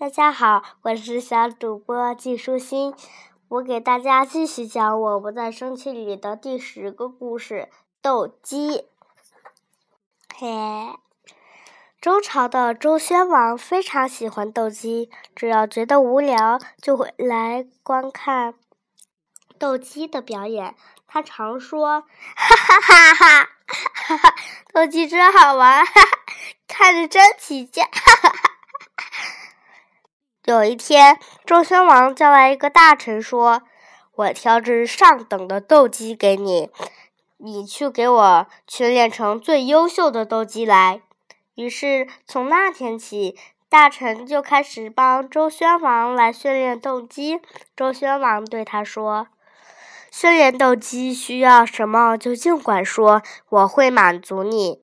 大家好，我是小主播季舒心，我给大家继续讲《我不在生气里》的第十个故事——斗鸡。嘿，周朝的周宣王非常喜欢斗鸡，只要觉得无聊，就会来观看斗鸡的表演。他常说：“哈哈哈哈哈哈，斗鸡真好玩，哈哈，看着真起劲。”哈哈哈。有一天，周宣王叫来一个大臣，说：“我挑只上等的斗鸡给你，你去给我训练成最优秀的斗鸡来。”于是，从那天起，大臣就开始帮周宣王来训练斗鸡。周宣王对他说：“训练斗鸡需要什么，就尽管说，我会满足你。”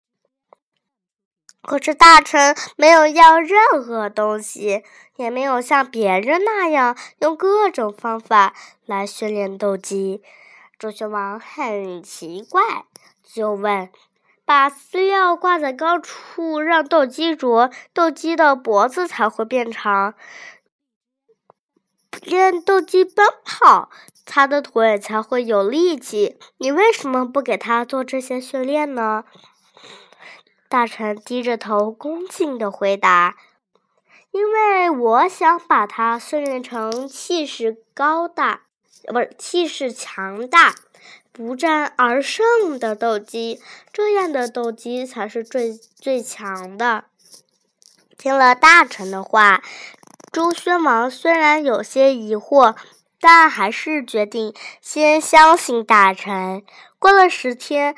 可是大臣没有要任何东西，也没有像别人那样用各种方法来训练斗鸡。周宣王很奇怪，就问：“把饲料挂在高处，让斗鸡啄，斗鸡的脖子才会变长；练斗鸡奔跑，它的腿才会有力气。你为什么不给它做这些训练呢？”大臣低着头，恭敬的回答：“因为我想把它训练成气势高大，不是气势强大、不战而胜的斗鸡。这样的斗鸡才是最最强的。”听了大臣的话，周宣王虽然有些疑惑，但还是决定先相信大臣。过了十天。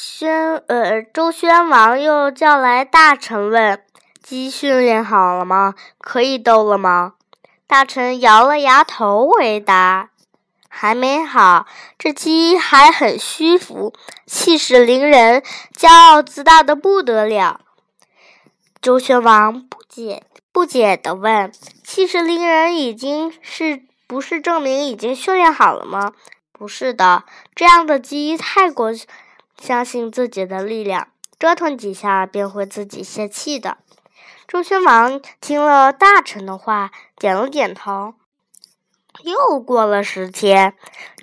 宣呃，周宣王又叫来大臣问：“鸡训练好了吗？可以斗了吗？”大臣摇了摇头，回答：“还没好。这鸡还很虚浮，气势凌人，骄傲自大的不得了。”周宣王不解不解地问：“气势凌人已经是不是证明已经训练好了吗？”“不是的，这样的鸡太过……”相信自己的力量，折腾几下便会自己泄气的。周宣王听了大臣的话，点了点头。又过了十天，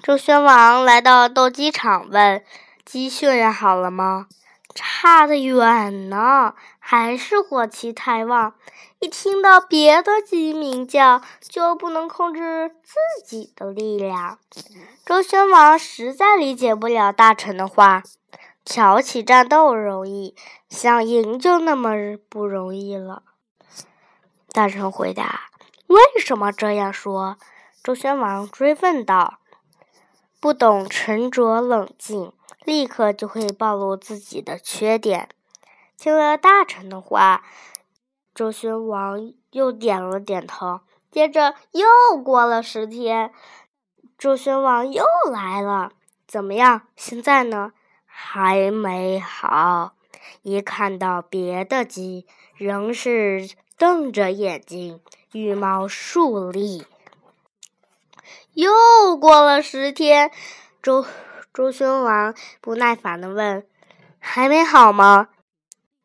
周宣王来到斗鸡场，问：“鸡训练好了吗？”差得远呢，还是火气太旺。一听到别的鸡鸣叫，就不能控制自己的力量。周宣王实在理解不了大臣的话。挑起战斗容易，想赢就那么不容易了。大臣回答：“为什么这样说？”周宣王追问道：“不懂沉着冷静，立刻就会暴露自己的缺点。”听了大臣的话，周宣王又点了点头。接着又过了十天，周宣王又来了。怎么样？现在呢？还没好，一看到别的鸡，仍是瞪着眼睛，羽毛竖立。又过了十天，周周宣王不耐烦的问：“还没好吗？”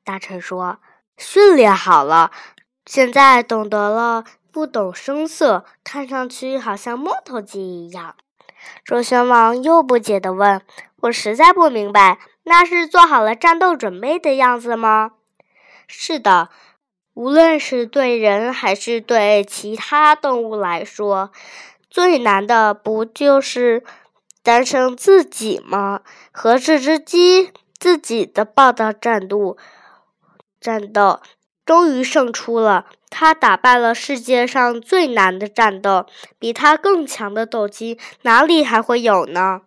大臣说：“训练好了，现在懂得了，不懂声色，看上去好像木头鸡一样。”周宣王又不解的问。我实在不明白，那是做好了战斗准备的样子吗？是的，无论是对人还是对其他动物来说，最难的不就是战胜自己吗？和这只鸡自己的暴躁战斗，战斗终于胜出了。他打败了世界上最难的战斗，比他更强的斗鸡哪里还会有呢？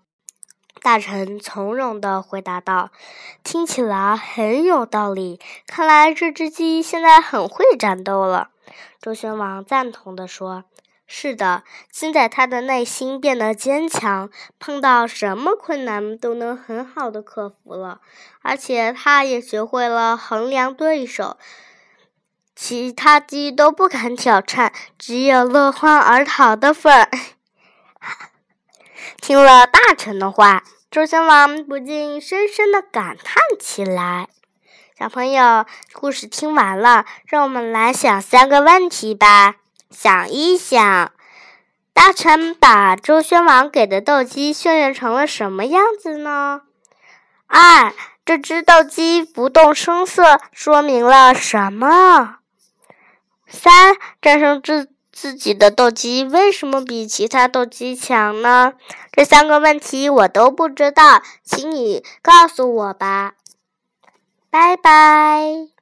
大臣从容的回答道：“听起来很有道理。看来这只鸡现在很会战斗了。”周宣王赞同的说：“是的，现在他的内心变得坚强，碰到什么困难都能很好的克服了。而且他也学会了衡量对手，其他鸡都不敢挑战，只有落荒而逃的份儿。”听了大臣的话，周宣王不禁深深的感叹起来。小朋友，故事听完了，让我们来想三个问题吧。想一想。大臣把周宣王给的斗鸡训练成了什么样子呢？二，这只斗鸡不动声色，说明了什么？三，战胜自自己的斗鸡为什么比其他斗鸡强呢？这三个问题我都不知道，请你告诉我吧。拜拜。